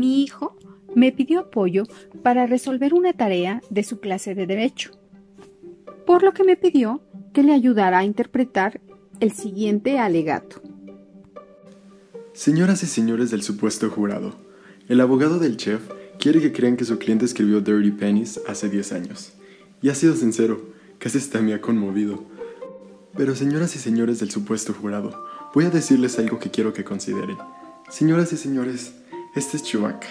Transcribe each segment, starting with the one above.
mi hijo me pidió apoyo para resolver una tarea de su clase de derecho, por lo que me pidió que le ayudara a interpretar el siguiente alegato. Señoras y señores del supuesto jurado, el abogado del chef quiere que crean que su cliente escribió Dirty Pennies hace 10 años. Y ha sido sincero, casi está me ha conmovido. Pero señoras y señores del supuesto jurado, voy a decirles algo que quiero que consideren. Señoras y señores, este es Chewbacca.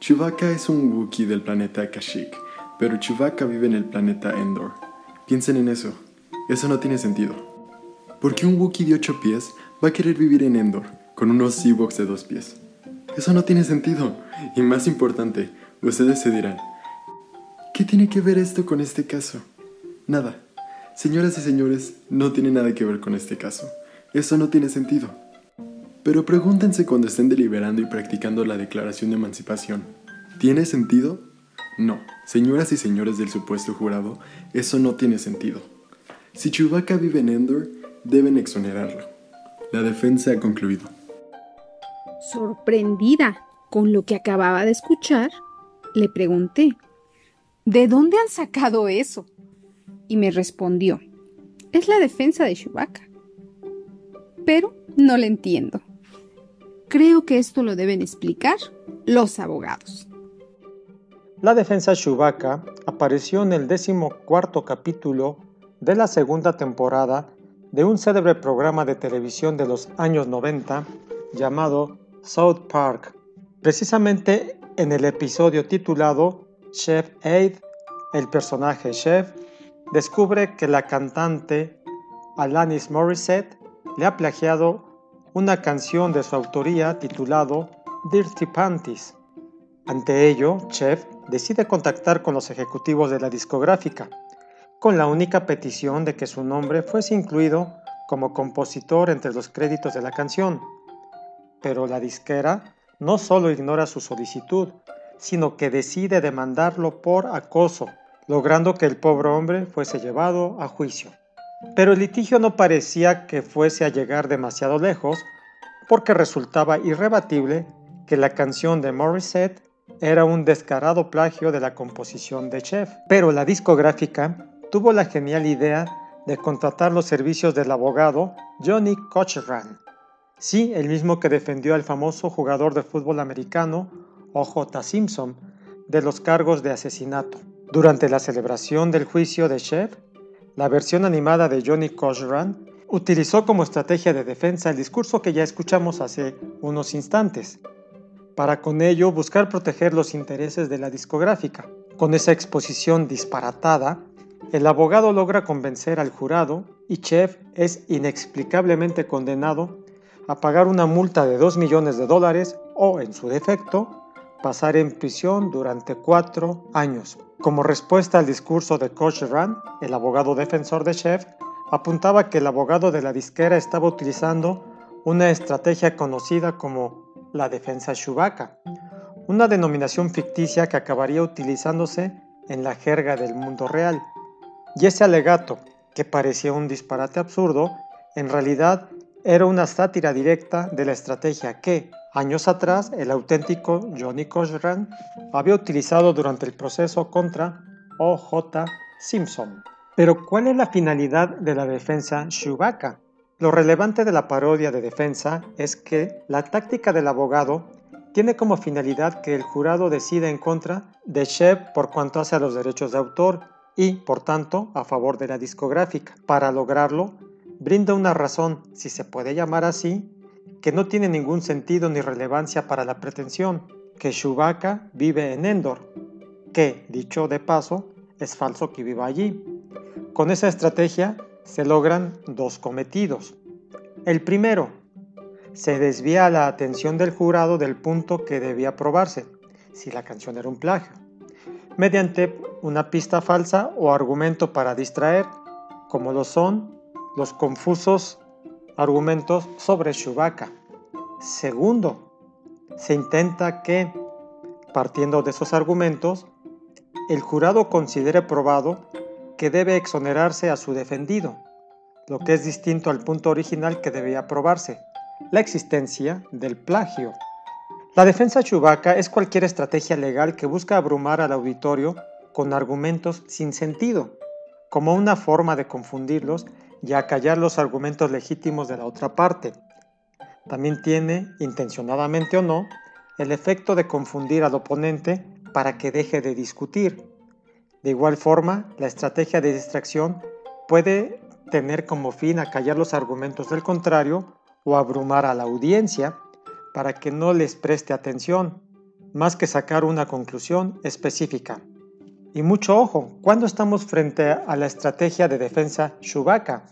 Chewbacca es un Wookiee del planeta Kashyyyk, pero Chewbacca vive en el planeta Endor. Piensen en eso. Eso no tiene sentido. Porque un Wookiee de 8 pies va a querer vivir en Endor, con unos Ewoks de 2 pies. Eso no tiene sentido. Y más importante, ustedes se dirán, ¿qué tiene que ver esto con este caso? Nada. Señoras y señores, no tiene nada que ver con este caso. Eso no tiene sentido. Pero pregúntense cuando estén deliberando y practicando la declaración de emancipación. ¿Tiene sentido? No, señoras y señores del supuesto jurado, eso no tiene sentido. Si Chewbacca vive en Endor, deben exonerarlo. La defensa ha concluido. Sorprendida con lo que acababa de escuchar, le pregunté, ¿de dónde han sacado eso? Y me respondió, es la defensa de Chewbacca. Pero no le entiendo. Creo que esto lo deben explicar los abogados. La defensa Chewbacca apareció en el decimocuarto capítulo de la segunda temporada de un célebre programa de televisión de los años 90 llamado South Park, precisamente en el episodio titulado Chef Aid, el personaje Chef descubre que la cantante Alanis Morissette le ha plagiado una canción de su autoría titulado Dirty Panties. Ante ello, Chef decide contactar con los ejecutivos de la discográfica, con la única petición de que su nombre fuese incluido como compositor entre los créditos de la canción. Pero la disquera no solo ignora su solicitud, sino que decide demandarlo por acoso, logrando que el pobre hombre fuese llevado a juicio. Pero el litigio no parecía que fuese a llegar demasiado lejos, porque resultaba irrebatible que la canción de Morissette era un descarado plagio de la composición de Chef. Pero la discográfica tuvo la genial idea de contratar los servicios del abogado Johnny Cochran, Sí, el mismo que defendió al famoso jugador de fútbol americano O.J. Simpson de los cargos de asesinato. Durante la celebración del juicio de Chef, la versión animada de Johnny Cochran utilizó como estrategia de defensa el discurso que ya escuchamos hace unos instantes, para con ello buscar proteger los intereses de la discográfica. Con esa exposición disparatada, el abogado logra convencer al jurado y Chef es inexplicablemente condenado a pagar una multa de 2 millones de dólares o, en su defecto, pasar en prisión durante cuatro años. Como respuesta al discurso de Cochran, el abogado defensor de Chef apuntaba que el abogado de la disquera estaba utilizando una estrategia conocida como la defensa Chewbacca, una denominación ficticia que acabaría utilizándose en la jerga del mundo real. Y ese alegato, que parecía un disparate absurdo, en realidad era una sátira directa de la estrategia que, años atrás, el auténtico Johnny Cochran había utilizado durante el proceso contra O.J. Simpson. Pero, ¿cuál es la finalidad de la defensa Chewbacca? Lo relevante de la parodia de defensa es que la táctica del abogado tiene como finalidad que el jurado decida en contra de Shep por cuanto hace a los derechos de autor y, por tanto, a favor de la discográfica. Para lograrlo, brinda una razón, si se puede llamar así, que no tiene ningún sentido ni relevancia para la pretensión, que Chewbacca vive en Endor, que, dicho de paso, es falso que viva allí. Con esa estrategia se logran dos cometidos. El primero, se desvía la atención del jurado del punto que debía probarse, si la canción era un plagio, mediante una pista falsa o argumento para distraer, como lo son los confusos argumentos sobre Chewbacca. Segundo, se intenta que, partiendo de esos argumentos, el jurado considere probado que debe exonerarse a su defendido, lo que es distinto al punto original que debía probarse, la existencia del plagio. La defensa chubaca es cualquier estrategia legal que busca abrumar al auditorio con argumentos sin sentido, como una forma de confundirlos y acallar los argumentos legítimos de la otra parte. También tiene, intencionadamente o no, el efecto de confundir al oponente para que deje de discutir. De igual forma, la estrategia de distracción puede tener como fin acallar los argumentos del contrario o abrumar a la audiencia para que no les preste atención, más que sacar una conclusión específica. Y mucho ojo, cuando estamos frente a la estrategia de defensa Shubaka,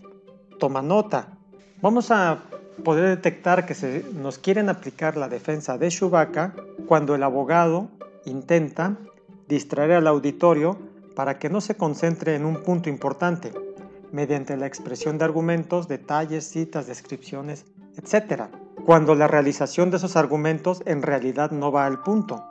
toma nota. Vamos a poder detectar que se nos quieren aplicar la defensa de Shubaka cuando el abogado intenta distraer al auditorio para que no se concentre en un punto importante, mediante la expresión de argumentos, detalles, citas, descripciones, etc. Cuando la realización de esos argumentos en realidad no va al punto,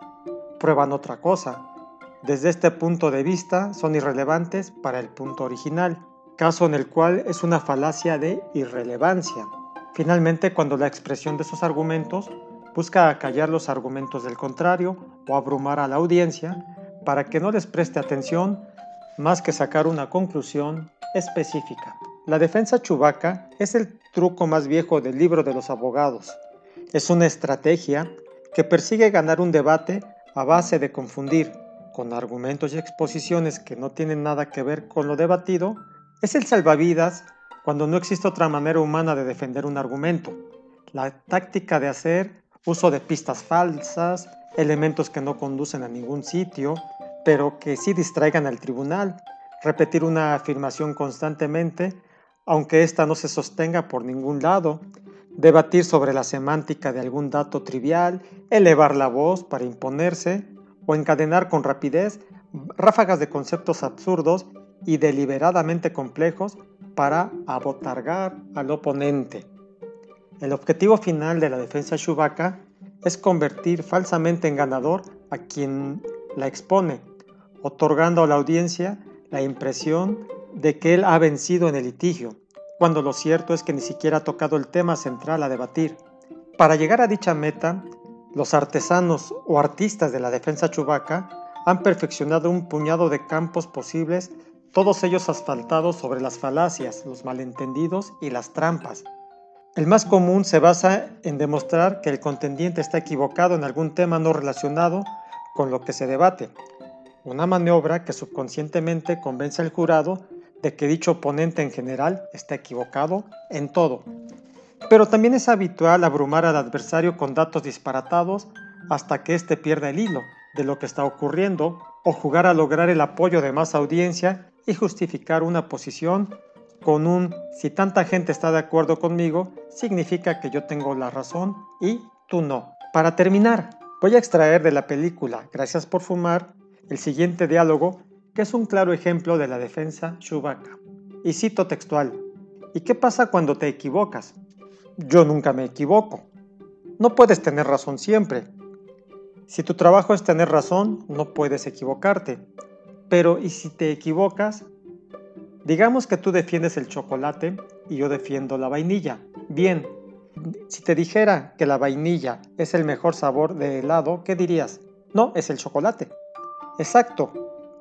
prueban otra cosa. Desde este punto de vista son irrelevantes para el punto original, caso en el cual es una falacia de irrelevancia. Finalmente, cuando la expresión de esos argumentos busca acallar los argumentos del contrario o abrumar a la audiencia para que no les preste atención más que sacar una conclusión específica. La defensa chubaca es el truco más viejo del libro de los abogados. Es una estrategia que persigue ganar un debate a base de confundir, con argumentos y exposiciones que no tienen nada que ver con lo debatido, es el salvavidas cuando no existe otra manera humana de defender un argumento. La táctica de hacer uso de pistas falsas, elementos que no conducen a ningún sitio, pero que sí distraigan al tribunal, repetir una afirmación constantemente, aunque ésta no se sostenga por ningún lado, debatir sobre la semántica de algún dato trivial, elevar la voz para imponerse o encadenar con rapidez ráfagas de conceptos absurdos y deliberadamente complejos para abotargar al oponente. El objetivo final de la defensa Chewbacca es convertir falsamente en ganador a quien la expone, otorgando a la audiencia la impresión de que él ha vencido en el litigio, cuando lo cierto es que ni siquiera ha tocado el tema central a debatir. Para llegar a dicha meta, los artesanos o artistas de la defensa Chewbacca han perfeccionado un puñado de campos posibles, todos ellos asfaltados sobre las falacias, los malentendidos y las trampas, el más común se basa en demostrar que el contendiente está equivocado en algún tema no relacionado con lo que se debate, una maniobra que subconscientemente convence al jurado de que dicho oponente en general está equivocado en todo. Pero también es habitual abrumar al adversario con datos disparatados hasta que éste pierda el hilo de lo que está ocurriendo o jugar a lograr el apoyo de más audiencia y justificar una posición con un si tanta gente está de acuerdo conmigo, significa que yo tengo la razón y tú no. Para terminar, voy a extraer de la película Gracias por fumar el siguiente diálogo, que es un claro ejemplo de la defensa Chewbacca. Y cito textual, ¿y qué pasa cuando te equivocas? Yo nunca me equivoco. No puedes tener razón siempre. Si tu trabajo es tener razón, no puedes equivocarte. Pero ¿y si te equivocas? Digamos que tú defiendes el chocolate y yo defiendo la vainilla. Bien, si te dijera que la vainilla es el mejor sabor de helado, ¿qué dirías? No, es el chocolate. Exacto,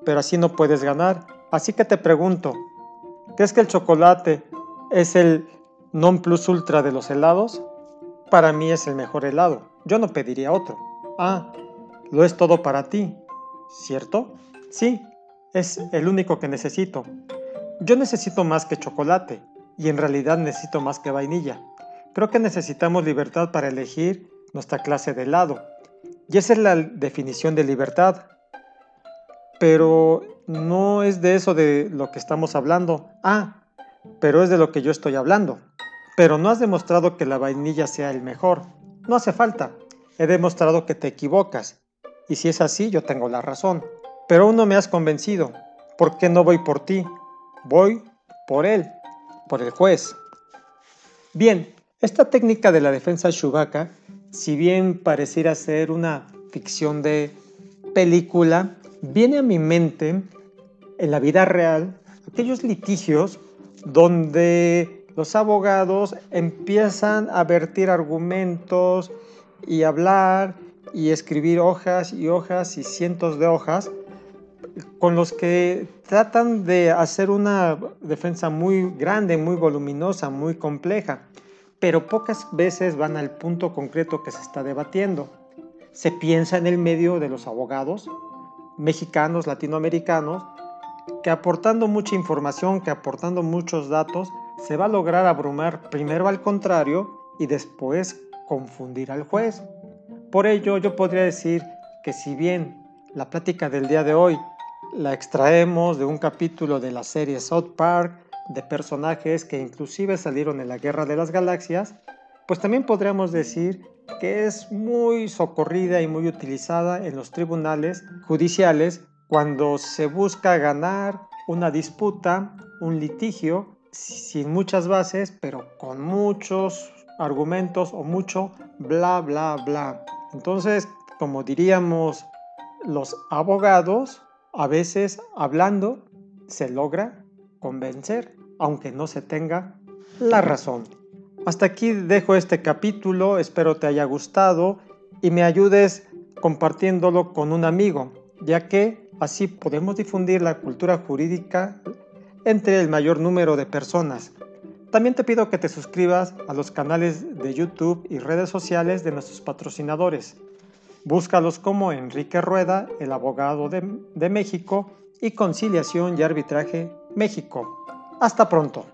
pero así no puedes ganar. Así que te pregunto, ¿crees que el chocolate es el non plus ultra de los helados? Para mí es el mejor helado. Yo no pediría otro. Ah, lo es todo para ti, ¿cierto? Sí, es el único que necesito. Yo necesito más que chocolate y en realidad necesito más que vainilla. Creo que necesitamos libertad para elegir nuestra clase de helado. Y esa es la definición de libertad. Pero no es de eso de lo que estamos hablando. Ah, pero es de lo que yo estoy hablando. Pero no has demostrado que la vainilla sea el mejor. No hace falta. He demostrado que te equivocas. Y si es así, yo tengo la razón. Pero aún no me has convencido. ¿Por qué no voy por ti? voy por él, por el juez. Bien, esta técnica de la defensa Chewbacca, si bien pareciera ser una ficción de película, viene a mi mente en la vida real aquellos litigios donde los abogados empiezan a vertir argumentos y hablar y escribir hojas y hojas y cientos de hojas con los que tratan de hacer una defensa muy grande, muy voluminosa, muy compleja, pero pocas veces van al punto concreto que se está debatiendo. Se piensa en el medio de los abogados mexicanos, latinoamericanos, que aportando mucha información, que aportando muchos datos, se va a lograr abrumar primero al contrario y después confundir al juez. Por ello yo podría decir que si bien la plática del día de hoy la extraemos de un capítulo de la serie South Park, de personajes que inclusive salieron en la Guerra de las Galaxias, pues también podríamos decir que es muy socorrida y muy utilizada en los tribunales judiciales cuando se busca ganar una disputa, un litigio, sin muchas bases, pero con muchos argumentos o mucho bla, bla, bla. Entonces, como diríamos los abogados, a veces hablando se logra convencer, aunque no se tenga la razón. Hasta aquí dejo este capítulo, espero te haya gustado y me ayudes compartiéndolo con un amigo, ya que así podemos difundir la cultura jurídica entre el mayor número de personas. También te pido que te suscribas a los canales de YouTube y redes sociales de nuestros patrocinadores. Búscalos como Enrique Rueda, el abogado de, de México, y Conciliación y Arbitraje México. Hasta pronto.